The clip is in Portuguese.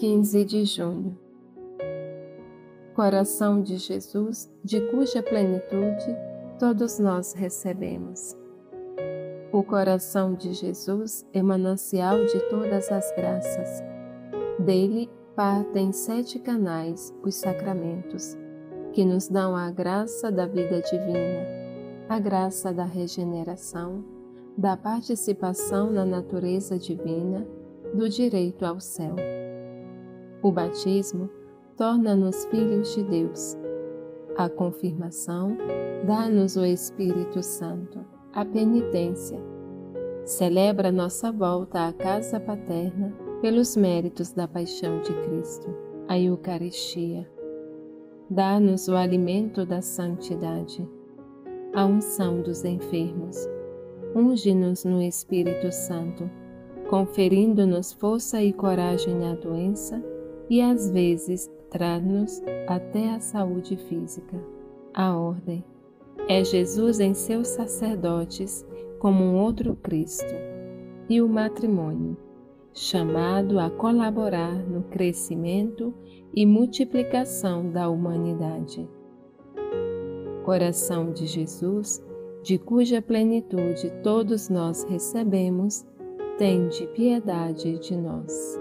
15 de junho. Coração de Jesus, de cuja plenitude todos nós recebemos. O coração de Jesus é manancial de todas as graças. Dele partem sete canais, os sacramentos, que nos dão a graça da vida divina, a graça da regeneração, da participação na natureza divina, do direito ao céu. O batismo torna-nos filhos de Deus. A confirmação dá-nos o Espírito Santo. A penitência celebra nossa volta à casa paterna pelos méritos da paixão de Cristo. A Eucaristia dá-nos o alimento da santidade. A unção dos enfermos unge-nos no Espírito Santo, conferindo-nos força e coragem na doença e às vezes traz-nos até a saúde física. A ordem é Jesus em seus sacerdotes como um outro Cristo, e o matrimônio, chamado a colaborar no crescimento e multiplicação da humanidade. Coração de Jesus, de cuja plenitude todos nós recebemos, tende piedade de nós.